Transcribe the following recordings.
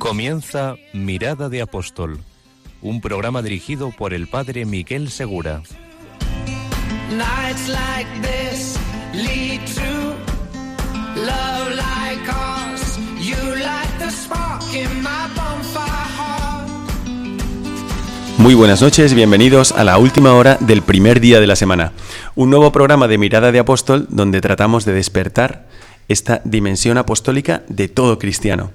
Comienza Mirada de Apóstol, un programa dirigido por el padre Miguel Segura. Muy buenas noches, bienvenidos a la última hora del primer día de la semana. Un nuevo programa de Mirada de Apóstol donde tratamos de despertar esta dimensión apostólica de todo cristiano.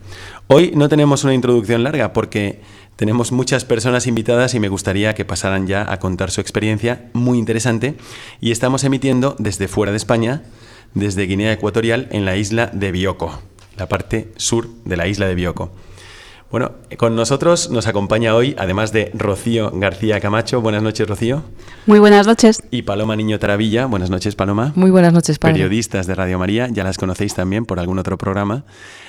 Hoy no tenemos una introducción larga porque tenemos muchas personas invitadas y me gustaría que pasaran ya a contar su experiencia muy interesante y estamos emitiendo desde fuera de España, desde Guinea Ecuatorial en la isla de Bioko, la parte sur de la isla de Bioko. Bueno, con nosotros nos acompaña hoy, además de Rocío García Camacho. Buenas noches, Rocío. Muy buenas noches. Y Paloma Niño Taravilla. Buenas noches, Paloma. Muy buenas noches, padre. Periodistas de Radio María, ya las conocéis también por algún otro programa.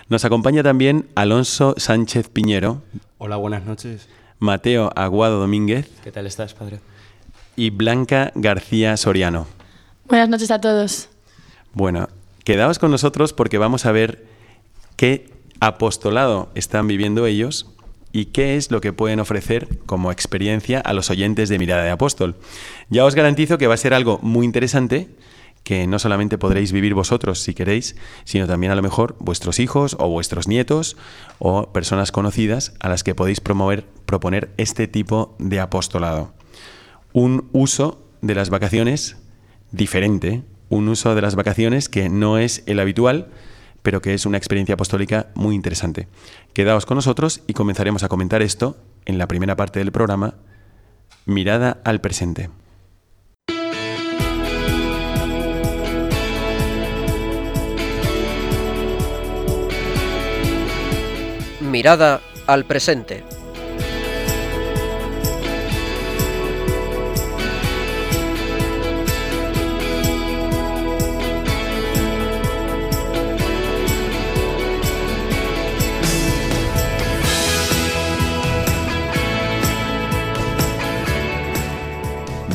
Nos acompaña también Alonso Sánchez Piñero, Hola, buenas noches. Mateo Aguado Domínguez ¿Qué tal estás, padre? y Blanca García Soriano. Buenas noches a todos. Bueno, quedaos con nosotros porque vamos a ver qué apostolado están viviendo ellos y qué es lo que pueden ofrecer como experiencia a los oyentes de Mirada de Apóstol. Ya os garantizo que va a ser algo muy interesante que no solamente podréis vivir vosotros si queréis, sino también a lo mejor vuestros hijos o vuestros nietos o personas conocidas a las que podéis promover, proponer este tipo de apostolado. Un uso de las vacaciones diferente, un uso de las vacaciones que no es el habitual, pero que es una experiencia apostólica muy interesante. Quedaos con nosotros y comenzaremos a comentar esto en la primera parte del programa, Mirada al presente. Mirada al presente.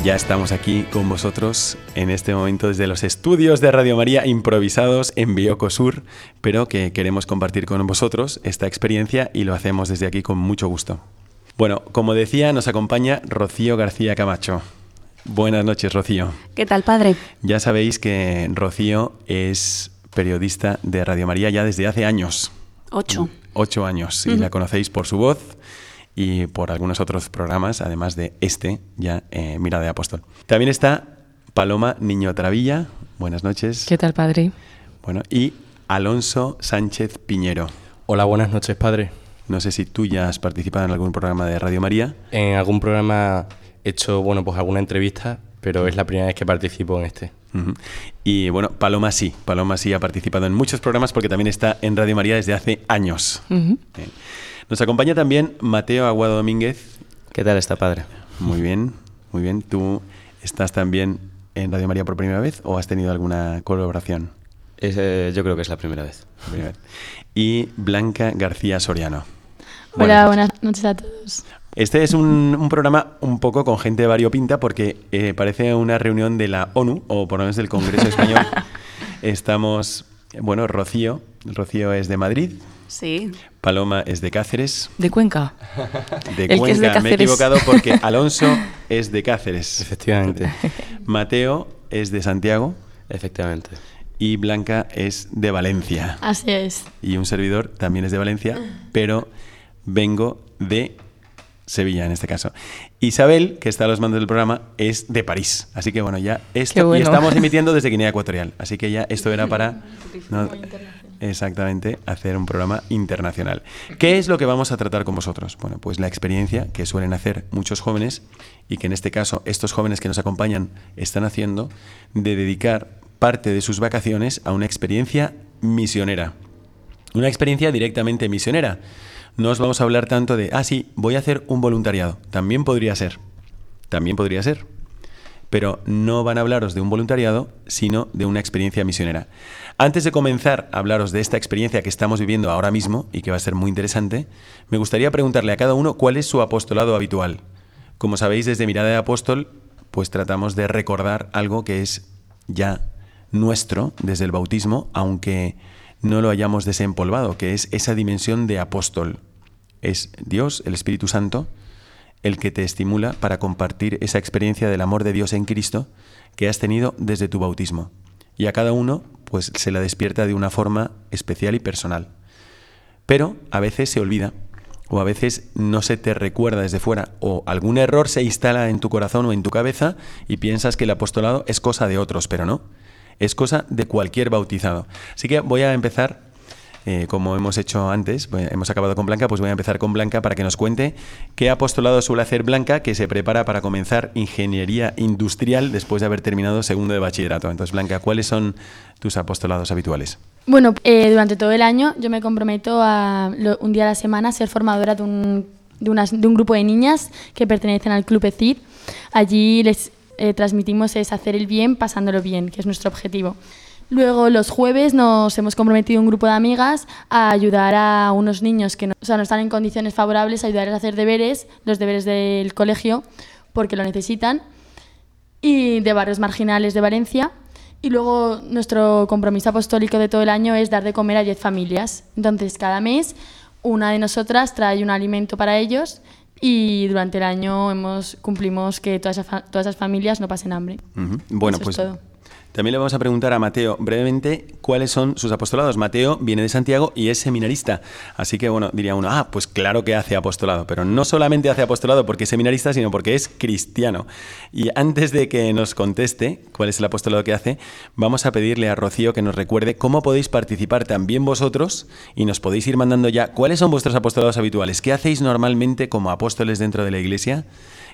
Ya estamos aquí con vosotros en este momento desde los estudios de Radio María improvisados en Bioco Sur, pero que queremos compartir con vosotros esta experiencia y lo hacemos desde aquí con mucho gusto. Bueno, como decía, nos acompaña Rocío García Camacho. Buenas noches, Rocío. ¿Qué tal, padre? Ya sabéis que Rocío es periodista de Radio María ya desde hace años. Ocho. Ocho años. Y la conocéis por su voz y por algunos otros programas, además de este, ya eh, Mirada de Apóstol. También está Paloma Niño Travilla. Buenas noches. ¿Qué tal, padre? Bueno, y Alonso Sánchez Piñero. Hola, buenas noches, padre. No sé si tú ya has participado en algún programa de Radio María. En algún programa he hecho, bueno, pues alguna entrevista, pero es la primera vez que participo en este. Y bueno, Paloma sí. Paloma sí ha participado en muchos programas porque también está en Radio María desde hace años. Nos acompaña también Mateo Aguado Domínguez. ¿Qué tal está, padre? Muy bien, muy bien. ¿Tú estás también en Radio María por primera vez o has tenido alguna colaboración? Es, eh, yo creo que es la primera vez. Primera vez. Y Blanca García Soriano. Hola, Buenas buenas noches a todos. Este es un, un programa un poco con gente variopinta porque eh, parece una reunión de la ONU o por lo menos del Congreso Español. Estamos, bueno, Rocío. Rocío es de Madrid. Sí. Paloma es de Cáceres. ¿De Cuenca? De El que Cuenca. es de Me he equivocado porque Alonso es de Cáceres. Efectivamente. Mateo es de Santiago Efectivamente. y Blanca es de Valencia. Así es. Y un servidor también es de Valencia, pero vengo de Sevilla en este caso. Isabel, que está a los mandos del programa, es de París. Así que bueno, ya esto. Bueno. Y estamos emitiendo desde Guinea Ecuatorial. Así que ya esto era para. no, exactamente, hacer un programa internacional. ¿Qué es lo que vamos a tratar con vosotros? Bueno, pues la experiencia que suelen hacer muchos jóvenes y que en este caso estos jóvenes que nos acompañan están haciendo de dedicar parte de sus vacaciones a una experiencia misionera. Una experiencia directamente misionera. no os vamos a hablar tanto de, ah, sí, voy a hacer un voluntariado. También podría ser. También podría ser. Pero no van a hablaros de un voluntariado, sino de una experiencia misionera. Antes de comenzar a hablaros de esta experiencia que estamos viviendo ahora mismo y que va a ser muy interesante, me gustaría preguntarle a cada uno cuál es su apostolado habitual. Como sabéis, desde Mirada de Apóstol, pues tratamos de recordar algo que es ya nuestro desde el bautismo, aunque no lo hayamos desempolvado, que es esa dimensión de apóstol. Es Dios, el Espíritu Santo, el que te estimula para compartir esa experiencia del amor de Dios en Cristo que has tenido desde tu bautismo. Y a cada uno, pues se la despierta de una forma especial y personal. Pero a veces se olvida, o a veces no se te recuerda desde fuera, o algún error se instala en tu corazón o en tu cabeza y piensas que el apostolado es cosa de otros, pero no es cosa de cualquier bautizado. Así que voy a empezar, eh, como hemos hecho antes, hemos acabado con Blanca, pues voy a empezar con Blanca para que nos cuente qué apostolado suele hacer Blanca, que se prepara para comenzar ingeniería industrial después de haber terminado segundo de bachillerato. Entonces, Blanca, ¿cuáles son tus apostolados habituales? Bueno, eh, durante todo el año yo me comprometo a un día a la semana ser formadora de un, de, de un grupo de niñas que pertenecen al Club ECID. Allí les eh, transmitimos es hacer el bien pasándolo bien, que es nuestro objetivo. Luego los jueves nos hemos comprometido un grupo de amigas a ayudar a unos niños que no, no están en condiciones favorables, a ayudarles a hacer deberes, los deberes del colegio, porque lo necesitan, y de barrios marginales de Valencia. Y luego nuestro compromiso apostólico de todo el año es dar de comer a 10 familias. Entonces cada mes una de nosotras trae un alimento para ellos y durante el año hemos cumplimos que todas esas, todas esas familias no pasen hambre. Bueno, pues también le vamos a preguntar a Mateo brevemente cuáles son sus apostolados. Mateo viene de Santiago y es seminarista. Así que, bueno, diría uno, ah, pues claro que hace apostolado, pero no solamente hace apostolado porque es seminarista, sino porque es cristiano. Y antes de que nos conteste cuál es el apostolado que hace, vamos a pedirle a Rocío que nos recuerde cómo podéis participar también vosotros y nos podéis ir mandando ya cuáles son vuestros apostolados habituales. ¿Qué hacéis normalmente como apóstoles dentro de la iglesia?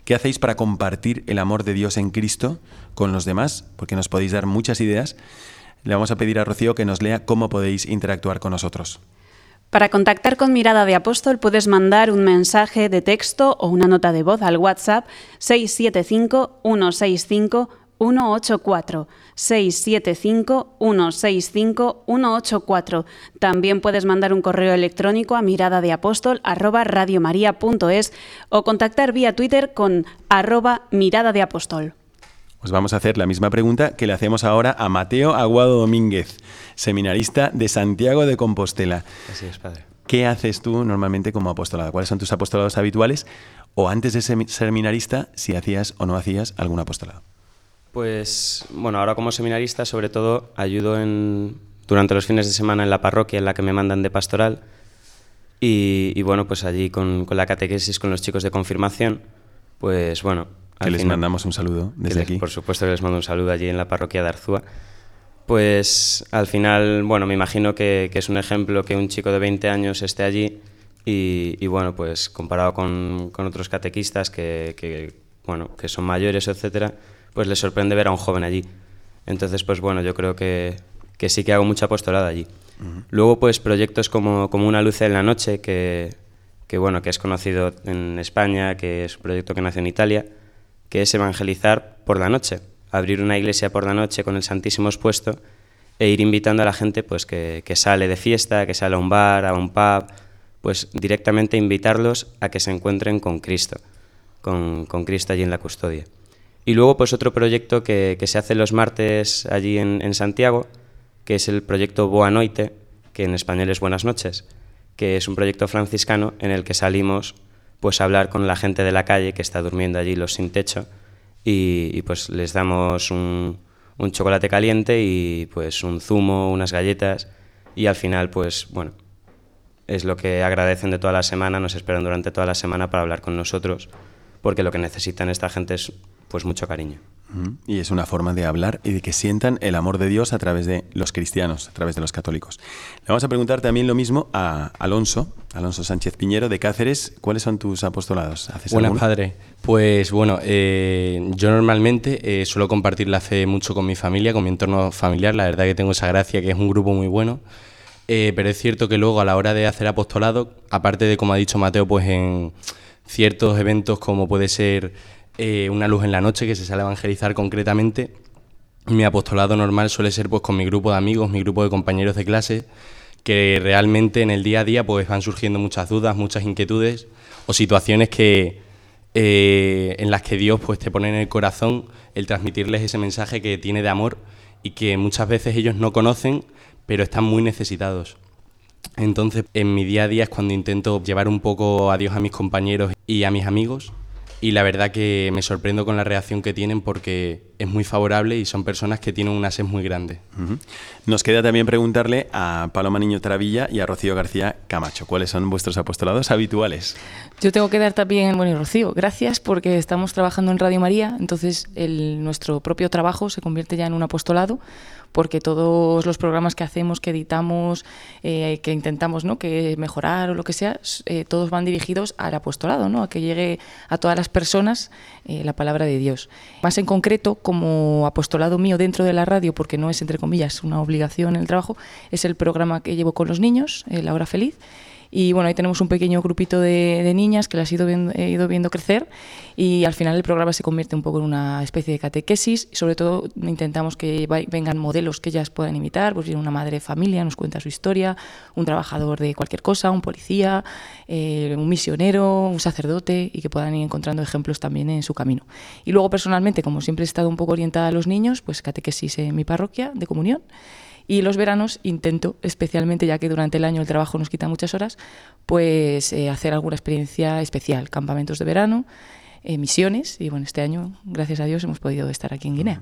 ¿Qué hacéis para compartir el amor de Dios en Cristo con los demás? Porque nos podéis dar muchas ideas. Le vamos a pedir a Rocío que nos lea cómo podéis interactuar con nosotros. Para contactar con Mirada de Apóstol puedes mandar un mensaje de texto o una nota de voz al WhatsApp 675 165 184 675 165 184. También puedes mandar un correo electrónico a mirada de apóstol arroba radiomaria.es o contactar vía Twitter con arroba mirada de apóstol. Os vamos a hacer la misma pregunta que le hacemos ahora a Mateo Aguado Domínguez, seminarista de Santiago de Compostela. Así es, padre. ¿Qué haces tú normalmente como apostolado? ¿Cuáles son tus apostolados habituales? O antes de ser seminarista, si hacías o no hacías algún apostolado. Pues bueno, ahora como seminarista sobre todo ayudo en, durante los fines de semana en la parroquia en la que me mandan de pastoral y, bueno, pues allí con, con, la catequesis con los chicos de confirmación, pues bueno. Que les mandamos un saludo desde aquí. Por supuesto que les mando un saludo allí en la parroquia de Arzúa. Pues al final, bueno, me imagino que, que es un ejemplo que un chico de 20 años esté allí y, y bueno, pues comparado con, con otros catequistas que, que, bueno, que son mayores, etcétera, pues les sorprende ver a un joven allí. Entonces, pues bueno, yo creo que, que sí que hago mucha apostolada allí. Luego, pues proyectos como, como Una luz en la noche, que, que, bueno, que es conocido en España, que es un proyecto que nació en Italia, que es evangelizar por la noche, abrir una iglesia por la noche con el Santísimo expuesto e ir invitando a la gente pues que, que sale de fiesta, que sale a un bar, a un pub, pues directamente invitarlos a que se encuentren con Cristo, con, con Cristo allí en la custodia. Y luego, pues otro proyecto que, que se hace los martes allí en, en, Santiago, que es el proyecto Boa Noite, que en español es Buenas noches, que es un proyecto franciscano en el que salimos pues a hablar con la gente de la calle que está durmiendo allí los sin techo y, y pues les damos un, un, chocolate caliente y pues un zumo, unas galletas y al final pues bueno, es lo que agradecen de toda la semana, nos esperan durante toda la semana para hablar con nosotros porque lo que necesitan esta gente es pues mucho cariño. Y es una forma de hablar y de que sientan el amor de Dios a través de los cristianos, a través de los católicos. Le vamos a preguntar también lo mismo a Alonso, Alonso Sánchez Piñero de Cáceres. ¿Cuáles son tus apostolados? Buenas, padre. Pues bueno, eh, yo normalmente eh, suelo compartir la fe mucho con mi familia, con mi entorno familiar. La verdad que tengo esa gracia que es un grupo muy bueno. Eh, pero es cierto que luego a la hora de hacer apostolado, aparte de, como ha dicho Mateo, pues en ciertos eventos como puede ser eh, una luz en la noche que se sale a evangelizar concretamente, mi apostolado normal suele ser pues con mi grupo de amigos, mi grupo de compañeros de clase, que realmente en el día a día pues van surgiendo muchas dudas, muchas inquietudes o situaciones que eh, en las que Dios pues te pone en el corazón el transmitirles ese mensaje que tiene de amor y que muchas veces ellos no conocen pero están muy necesitados. Entonces, en mi día a día es cuando intento llevar un poco a Dios a mis compañeros y a mis amigos. Y la verdad que me sorprendo con la reacción que tienen porque es muy favorable y son personas que tienen una sed muy grande. Nos queda también preguntarle a Paloma Niño Travilla y a Rocío García Camacho, ¿cuáles son vuestros apostolados habituales? Yo tengo que dar también, bueno, y Rocío, gracias porque estamos trabajando en Radio María, entonces el, nuestro propio trabajo se convierte ya en un apostolado porque todos los programas que hacemos, que editamos, eh, que intentamos ¿no? que mejorar o lo que sea, eh, todos van dirigidos al apostolado, ¿no? a que llegue a todas las personas eh, la palabra de Dios. Más en concreto, como apostolado mío dentro de la radio, porque no es entre comillas una obligación en el trabajo, es el programa que llevo con los niños, La Hora Feliz y bueno, ahí tenemos un pequeño grupito de, niñas que las he ido, viendo, crecer y al final el programa se convierte un poco en una especie de catequesis y sobre todo intentamos que vengan modelos que ellas puedan imitar, pues viene una madre de familia, nos cuenta su historia, un trabajador de cualquier cosa, un policía, eh, un misionero, un sacerdote y que puedan ir encontrando ejemplos también en su camino. Y luego personalmente, como siempre he estado un poco orientada a los niños, pues catequesis en mi parroquia de comunión. Y los veranos intento, especialmente ya que durante el año el trabajo nos quita muchas horas, pues eh, hacer alguna experiencia especial, campamentos de verano, eh, misiones y bueno, este año, gracias a Dios, hemos podido estar aquí en Guinea.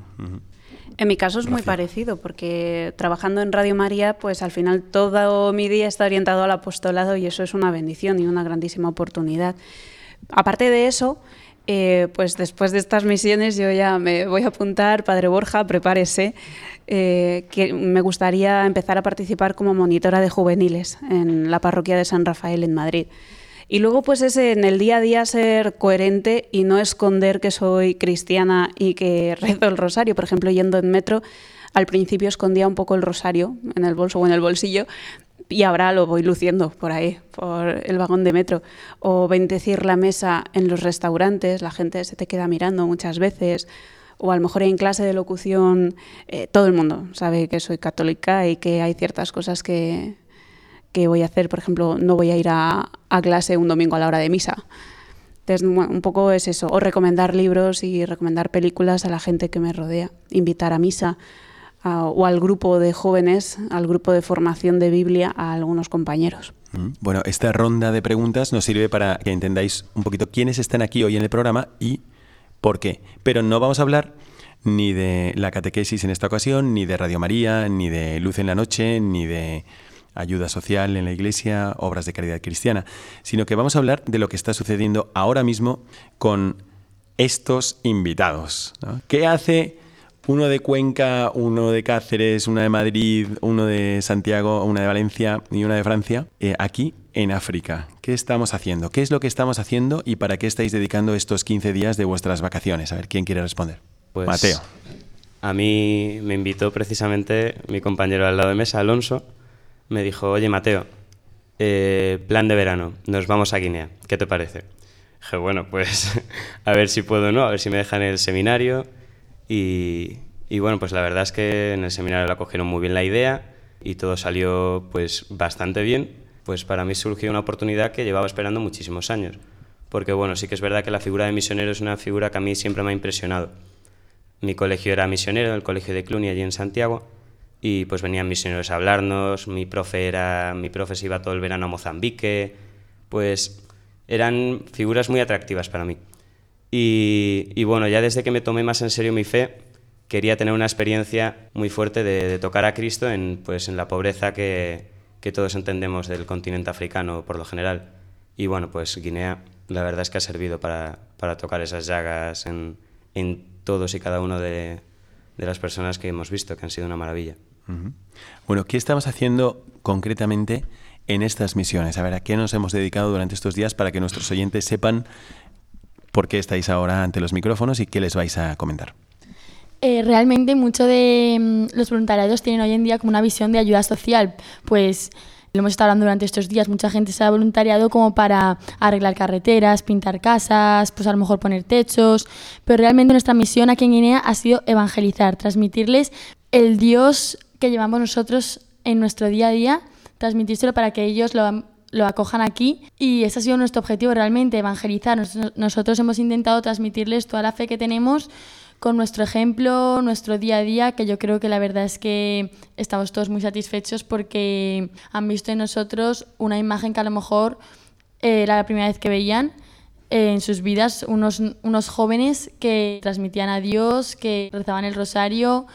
En mi caso es muy parecido, porque trabajando en Radio María, pues al final todo mi día está orientado al apostolado y eso es una bendición y una grandísima oportunidad. Aparte de eso, eh, pues después de estas misiones yo ya me voy a apuntar, Padre Borja, prepárese, eh, que me gustaría empezar a participar como monitora de juveniles en la parroquia de San Rafael en Madrid. Y luego pues es en el día a día ser coherente y no esconder que soy cristiana y que rezo el rosario. Por ejemplo, yendo en metro, al principio escondía un poco el rosario en el bolso o en el bolsillo, y ahora lo voy luciendo por ahí, por el vagón de metro. O bendecir la mesa en los restaurantes, la gente se te queda mirando muchas veces. O a lo mejor en clase de locución eh, todo el mundo sabe que soy católica y que hay ciertas cosas que, que voy a hacer. Por ejemplo, no voy a ir a, a clase un domingo a la hora de misa. Entonces, un poco es eso. O recomendar libros y recomendar películas a la gente que me rodea. Invitar a misa o al grupo de jóvenes, al grupo de formación de Biblia, a algunos compañeros. Mm, bueno, esta ronda de preguntas nos sirve para que entendáis un poquito quiénes están aquí hoy en el programa y por qué. Pero no vamos a hablar ni de la catequesis en esta ocasión, ni de Radio María, ni de Luz en la Noche, ni de ayuda social en la iglesia, obras de caridad cristiana, sino que vamos a hablar de lo que está sucediendo ahora mismo con estos invitados. ¿Qué hace uno de Cuenca, uno de Cáceres, una de Madrid, uno de Santiago, una de Valencia y una de Francia, eh, aquí en África. ¿Qué estamos haciendo? ¿Qué es lo que estamos haciendo y para qué estáis dedicando estos 15 días de vuestras vacaciones? A ver, ¿quién quiere responder? Pues, Mateo. A mí me invitó precisamente mi compañero al lado de mesa, Alonso, me dijo, oye Mateo, eh, plan de verano, nos vamos a Guinea, ¿qué te parece? Dije, bueno, pues a ver si puedo no, a ver si me dejan el seminario y, bueno, pues la verdad es que en el seminario la cogieron muy bien la idea y todo salió pues bastante bien. Pues para mí surgió una oportunidad que llevaba esperando muchísimos años. Porque bueno, sí que es verdad que la figura de misionero es una figura que a mí siempre me ha impresionado. Mi colegio era misionero, el colegio de Cluny allí en Santiago, y pues venían misioneros a hablarnos, mi profe era, mi profe se iba todo el verano a Mozambique, pues eran figuras muy atractivas para mí. Y, bueno, ya desde que me tomé más en serio mi fe, quería tener una experiencia muy fuerte de, tocar a Cristo en, pues, en la pobreza que, que, todos entendemos del continente africano por lo general. Y bueno, pues Guinea la verdad es que ha servido para, para tocar esas llagas en, en, todos y cada uno de, de, las personas que hemos visto, que han sido una maravilla. Bueno, ¿qué estamos haciendo concretamente en estas misiones? A ver, ¿a qué nos hemos dedicado durante estos días para que nuestros oyentes sepan por qué estáis ahora ante los micrófonos y qué les vais a comentar. Eh, realmente mucho de mm, los voluntariados tienen hoy en día como una visión de ayuda social, pues lo hemos estado hablando durante estos días, mucha gente se ha voluntariado como para arreglar carreteras, pintar casas, pues a lo mejor poner techos, pero realmente nuestra misión aquí en Guinea ha sido evangelizar, transmitirles el Dios que llevamos nosotros en nuestro día a día, transmitírselo para que ellos lo, lo acojan aquí y ese ha sido nuestro objetivo realmente, evangelizar. Nosotros hemos intentado transmitirles toda la fe que tenemos con nuestro ejemplo, nuestro día a día, que yo creo que la verdad es que estamos todos muy satisfechos porque han visto en nosotros una imagen que a lo mejor eh, era la primera vez que veían eh, en sus vidas, unos, unos jóvenes que transmitían a Dios, que rezaban el rosario.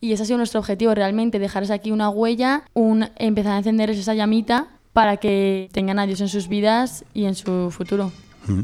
Y ese ha sido nuestro objetivo realmente, dejarles aquí una huella, un, empezar a encenderles esa llamita para que tengan a Dios en sus vidas y en su futuro.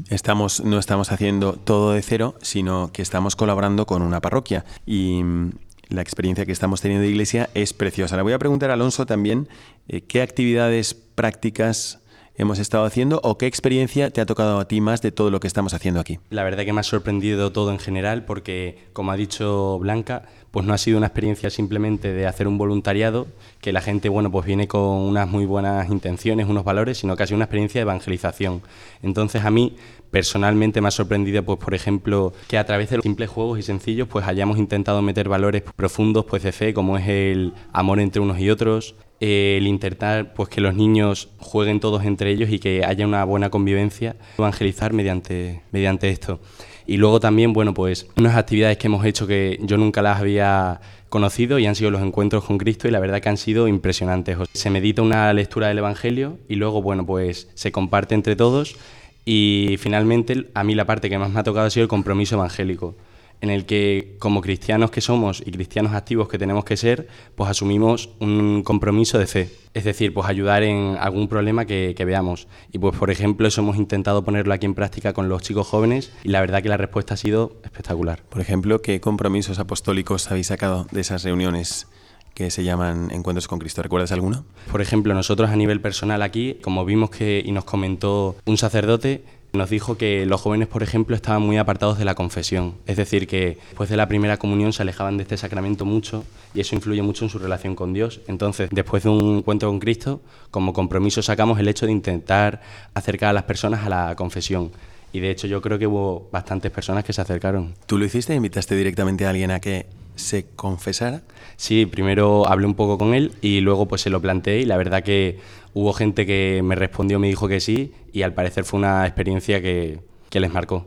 Estamos, no estamos haciendo todo de cero, sino que estamos colaborando con una parroquia y mm, la experiencia que estamos teniendo de iglesia es preciosa. Le voy a preguntar a Alonso también eh, qué actividades prácticas hemos estado haciendo o qué experiencia te ha tocado a ti más de todo lo que estamos haciendo aquí. La verdad que me ha sorprendido todo en general porque, como ha dicho Blanca, pues no ha sido una experiencia simplemente de hacer un voluntariado, que la gente, bueno, pues viene con unas muy buenas intenciones, unos valores, sino que ha sido una experiencia de evangelización. Entonces a mí personalmente me ha sorprendido, pues por ejemplo, que a través de los simples juegos y sencillos, pues hayamos intentado meter valores profundos, pues de fe, como es el amor entre unos y otros, el intentar pues que los niños jueguen todos entre ellos y que haya una buena convivencia, evangelizar mediante, mediante esto. Y luego también, bueno, pues unas actividades que hemos hecho que yo nunca las había conocido y han sido los encuentros con Cristo y la verdad que han sido impresionantes. Se medita una lectura del Evangelio y luego, bueno, pues se comparte entre todos y finalmente a mí la parte que más me ha tocado ha sido el compromiso evangélico en el que como cristianos que somos y cristianos activos que tenemos que ser, pues asumimos un compromiso de fe. Es decir, pues ayudar en algún problema que, veamos. Y pues por ejemplo eso hemos intentado ponerlo aquí en práctica con los chicos jóvenes y la verdad que la respuesta ha sido espectacular. Por ejemplo, ¿qué compromisos apostólicos habéis sacado de esas reuniones? que se llaman Encuentros con Cristo. ¿Recuerdas alguno? Por ejemplo, nosotros a nivel personal aquí, como vimos que y nos comentó un sacerdote, nos dijo que los jóvenes, por ejemplo, estaban muy apartados de la confesión, es decir, que después de la primera comunión se alejaban de este sacramento mucho y eso influye mucho en su relación con Dios. Entonces, después de un encuentro con Cristo, como compromiso sacamos el hecho de intentar acercar a las personas a la confesión. Y de hecho yo creo que hubo bastantes personas que se acercaron. ¿Tú lo hiciste? ¿Invitaste directamente a alguien a que se confesara? Sí, primero hablé un poco con él y luego pues se lo planteé y la verdad que hubo gente que me respondió, me dijo que sí y al parecer fue una experiencia que, que les marcó.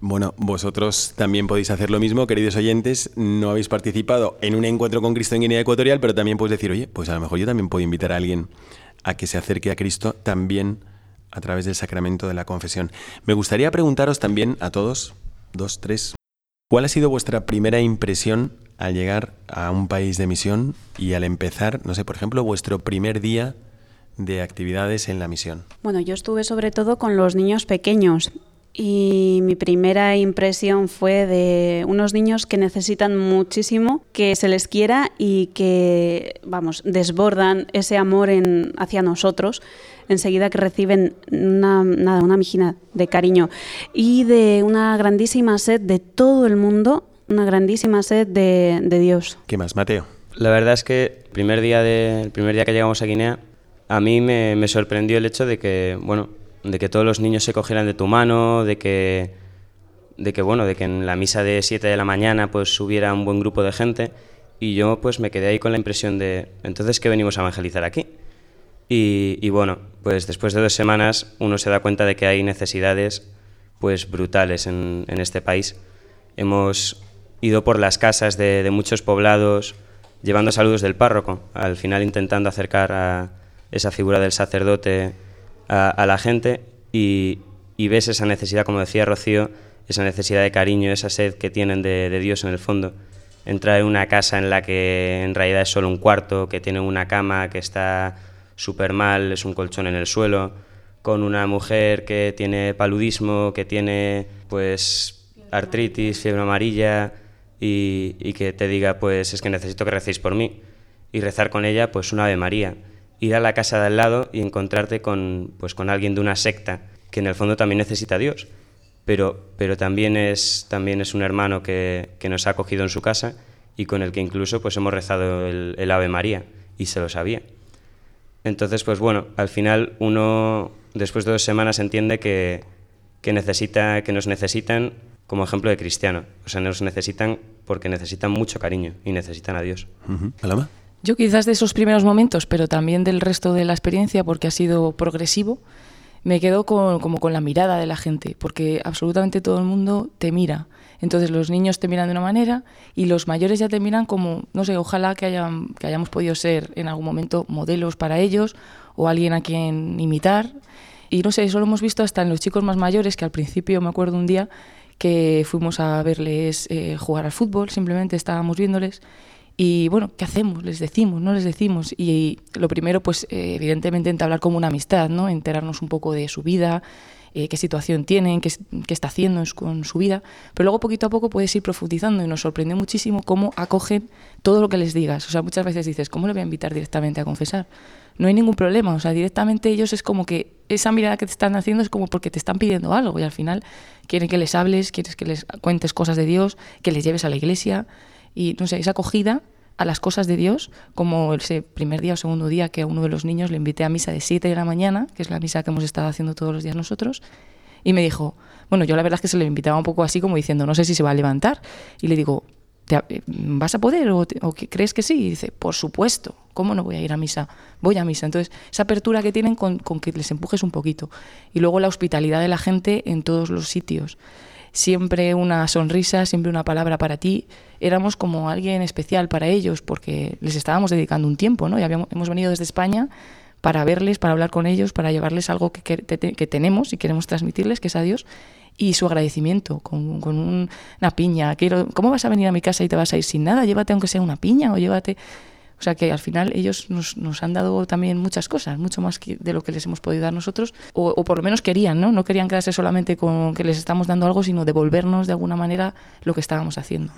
Bueno, vosotros también podéis hacer lo mismo, queridos oyentes. No habéis participado en un encuentro con Cristo en Guinea Ecuatorial, pero también podéis decir, oye, pues a lo mejor yo también puedo invitar a alguien a que se acerque a Cristo también a través del sacramento de la confesión. Me gustaría preguntaros también a todos, dos, tres, ¿Cuál ha sido vuestra primera impresión al llegar a un país de misión y al empezar, no sé, por ejemplo, vuestro primer día de actividades en la misión? Bueno, yo estuve sobre todo con los niños pequeños y mi primera impresión fue de unos niños que necesitan muchísimo que se les quiera y que, vamos, desbordan ese amor hacia nosotros enseguida que reciben una, nada, una mijina de cariño y de una grandísima sed de todo el mundo, una grandísima sed de, Dios. ¿Qué más, Mateo? La verdad es que el primer día, de, primer día que llegamos a Guinea, a mí me, me, sorprendió el hecho de que, bueno, de que todos los niños se cogieran de tu mano, de que, de que, bueno, de que en la misa de 7 de la mañana pues hubiera un buen grupo de gente y yo pues me quedé ahí con la impresión de, entonces, ¿qué venimos a evangelizar aquí? Y, bueno, pues después de dos semanas uno se da cuenta de que hay necesidades pues brutales en, este país. Hemos ido por las casas de, muchos poblados llevando saludos del párroco, al final intentando acercar a esa figura del sacerdote a, la gente y, ves esa necesidad, como decía Rocío, esa necesidad de cariño, esa sed que tienen de, Dios en el fondo. Entrar en una casa en la que en realidad es solo un cuarto, que tiene una cama que está súper mal, es un colchón en el suelo, con una mujer que tiene paludismo, que tiene pues artritis, fiebre amarilla y, que te diga pues es que necesito que recéis por mí y rezar con ella pues una Ave María, ir a la casa de al lado y encontrarte con pues con alguien de una secta que en el fondo también necesita a Dios. Pero, pero también, es, también es un hermano que, que nos ha acogido en su casa y con el que incluso pues hemos rezado el Ave María y se lo sabía. Entonces, pues bueno, al final uno después de dos semanas entiende que, que, necesita, que nos necesitan como ejemplo de cristiano. O sea, nos necesitan porque necesitan mucho cariño y necesitan a Dios. Yo quizás de esos primeros momentos, pero también del resto de la experiencia, porque ha sido progresivo, me quedo con, como con la mirada de la gente, porque absolutamente todo el mundo te mira. Entonces los niños te miran de una manera y los mayores ya te miran como, no sé, ojalá que, hayamos podido ser en algún momento modelos para ellos o alguien a quien imitar. Y no sé, eso lo hemos visto hasta en los chicos más mayores, que al principio me acuerdo un día que fuimos a verles eh, jugar al fútbol, simplemente estábamos viéndoles. Y bueno, ¿qué hacemos? Les decimos, no les decimos. Y, lo primero, pues eh, evidentemente entablar como una amistad, ¿no? Enterarnos un poco de su vida, eh, qué situación tienen, qué, qué, está haciendo con su vida. Pero luego poquito a poco puedes ir profundizando y nos sorprende muchísimo cómo acogen todo lo que les digas. O sea, muchas veces dices, ¿cómo le voy a invitar directamente a confesar? No hay ningún problema. O sea, directamente ellos es como que esa mirada que te están haciendo es como porque te están pidiendo algo y al final quieren que les hables, quieres que les cuentes cosas de Dios, que les lleves a la iglesia y no sé, esa acogida a las cosas de Dios, como ese primer día o segundo día que a uno de los niños le invité a misa de 7 de la mañana, que es la misa que hemos estado haciendo todos los días nosotros, y me dijo, bueno, yo la verdad es que se le invitaba un poco así como diciendo, no sé si se va a levantar, y le digo, ¿vas a poder o, te, o, crees que sí? Y dice, por supuesto, ¿cómo no voy a ir a misa? Voy a misa. Entonces, esa apertura que tienen con, con que les empujes un poquito. Y luego la hospitalidad de la gente en todos los sitios siempre una sonrisa, siempre una palabra para ti. Éramos como alguien especial para ellos porque les estábamos dedicando un tiempo, ¿no? Y habíamos, hemos venido desde España para verles, para hablar con ellos, para llevarles algo que, que, tenemos y queremos transmitirles, que es a Dios, y su agradecimiento con, con un, una piña. Quiero, ¿Cómo vas a venir a mi casa y te vas a ir sin nada? Llévate aunque sea una piña o llévate... O sea que al final ellos nos, han dado también muchas cosas, mucho más que de lo que les hemos podido dar nosotros, o, o, por lo menos querían, ¿no? No querían quedarse solamente con que les estamos dando algo, sino devolvernos de alguna manera lo que estábamos haciendo.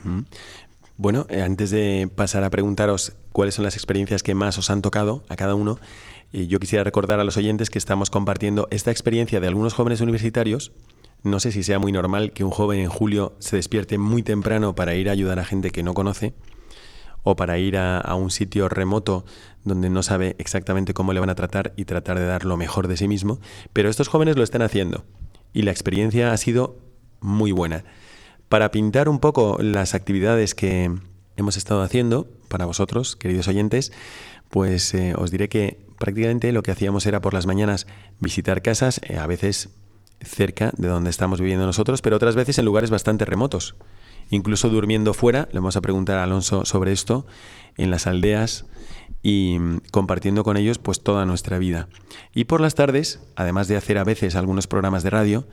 Bueno, eh, antes de pasar a preguntaros cuáles son las experiencias que más os han tocado a cada uno, eh, yo quisiera recordar a los oyentes que estamos compartiendo esta experiencia de algunos jóvenes universitarios. No sé si sea muy normal que un joven en julio se despierte muy temprano para ir a ayudar a gente que no conoce o para ir a, un sitio remoto donde no sabe exactamente cómo le van a tratar y tratar de dar lo mejor de sí mismo, pero estos jóvenes lo están haciendo y la experiencia ha sido muy buena. Para pintar un poco las actividades que hemos estado haciendo para vosotros, queridos oyentes, pues eh, os diré que prácticamente lo que hacíamos era por las mañanas visitar casas, eh, a veces cerca de donde estamos viviendo nosotros, pero otras veces en lugares bastante remotos incluso durmiendo fuera, le vamos a preguntar a Alonso sobre esto, en las aldeas y compartiendo con ellos pues toda nuestra vida. Y por las tardes, además de hacer a veces algunos programas de radio,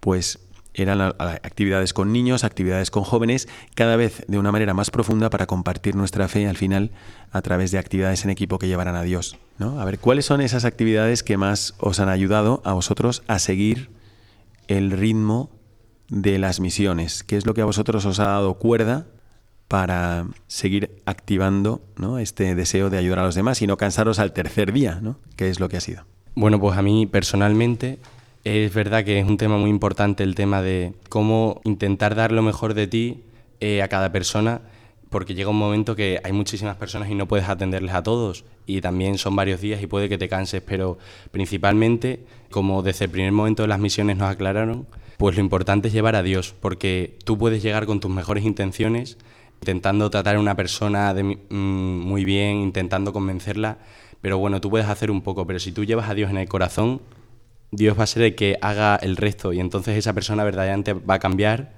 pues eran actividades con niños, actividades con jóvenes, cada vez de una manera más profunda para compartir nuestra fe al final a través de actividades en equipo que llevarán a Dios. ¿no? A ver, ¿cuáles son esas actividades que más os han ayudado a vosotros a seguir el ritmo de las misiones? ¿Qué es lo que a vosotros os ha dado cuerda para seguir activando ¿no? este deseo de ayudar a los demás y no cansaros al tercer día? ¿no? ¿Qué es lo que ha sido? Bueno, pues a mí personalmente es verdad que es un tema muy importante el tema de cómo intentar dar lo mejor de ti eh, a cada persona, porque llega un momento que hay muchísimas personas y no puedes atenderles a todos y también son varios días y puede que te canses, pero principalmente, como desde el primer momento de las misiones nos aclararon, pues lo importante es llevar a Dios, porque tú puedes llegar con tus mejores intenciones, intentando tratar a una persona de, mm, muy bien, intentando convencerla, pero bueno, tú puedes hacer un poco, pero si tú llevas a Dios en el corazón, Dios va a ser el que haga el resto y entonces esa persona verdaderamente va a cambiar,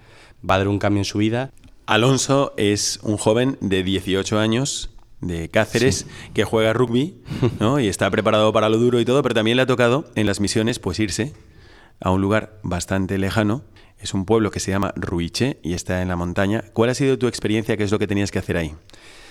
va a dar un cambio en su vida. Alonso es un joven de 18 años de Cáceres sí. que juega rugby ¿no? y está preparado para lo duro y todo, pero también le ha tocado en las misiones pues irse a un lugar bastante lejano. Es un pueblo que se llama Ruiche y está en la montaña. ¿Cuál ha sido tu experiencia? ¿Qué es lo que tenías que hacer ahí?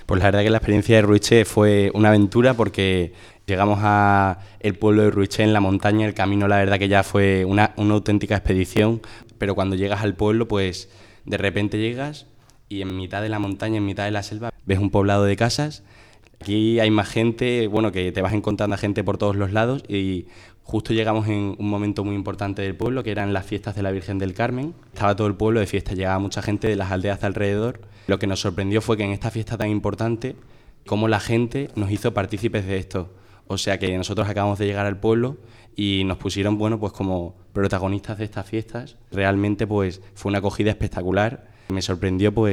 Pues la verdad que la experiencia de Ruiche fue una aventura porque llegamos a el pueblo de Ruiche en la montaña, el camino la verdad que ya fue una, una auténtica expedición, pero cuando llegas al pueblo pues de repente llegas y en mitad de la montaña, en mitad de la selva, ves un poblado de casas Aquí hay más gente, bueno, que te vas encontrando a gente por todos los lados y justo llegamos en un momento muy importante del pueblo, que eran las fiestas de la Virgen del Carmen. Estaba todo el pueblo de fiesta, llegaba mucha gente de las aldeas de alrededor. Lo que nos sorprendió fue que en esta fiesta tan importante, cómo la gente nos hizo partícipes de esto. O sea que nosotros acabamos de llegar al pueblo y nos pusieron, bueno, pues como protagonistas de estas fiestas. Realmente pues fue una acogida espectacular. Me sorprendió pues